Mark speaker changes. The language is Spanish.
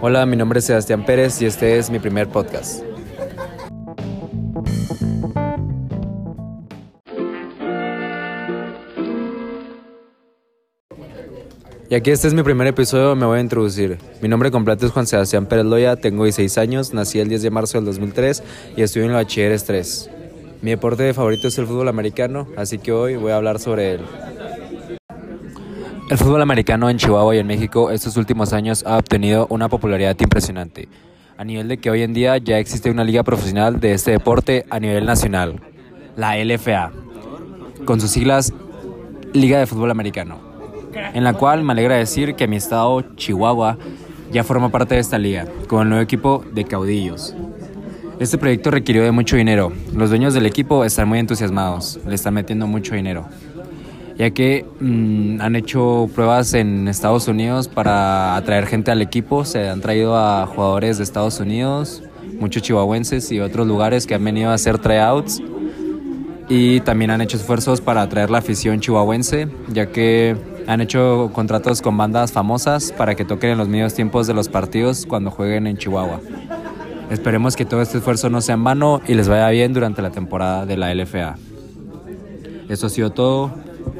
Speaker 1: Hola, mi nombre es Sebastián Pérez y este es mi primer podcast. Y aquí este es mi primer episodio, me voy a introducir. Mi nombre completo es Juan Sebastián Pérez Loya, tengo 16 años, nací el 10 de marzo del 2003 y estudio en la bachilleres 3. Mi deporte favorito es el fútbol americano, así que hoy voy a hablar sobre él. El fútbol americano en Chihuahua y en México estos últimos años ha obtenido una popularidad impresionante, a nivel de que hoy en día ya existe una liga profesional de este deporte a nivel nacional, la LFA, con sus siglas Liga de Fútbol Americano en la cual me alegra decir que mi estado, Chihuahua, ya forma parte de esta liga, con el nuevo equipo de caudillos. Este proyecto requirió de mucho dinero. Los dueños del equipo están muy entusiasmados, le están metiendo mucho dinero, ya que mm, han hecho pruebas en Estados Unidos para atraer gente al equipo. Se han traído a jugadores de Estados Unidos, muchos chihuahuenses y otros lugares que han venido a hacer tryouts. Y también han hecho esfuerzos para atraer la afición chihuahuense, ya que han hecho contratos con bandas famosas para que toquen en los medios tiempos de los partidos cuando jueguen en Chihuahua. Esperemos que todo este esfuerzo no sea en vano y les vaya bien durante la temporada de la LFA. Eso ha sido todo.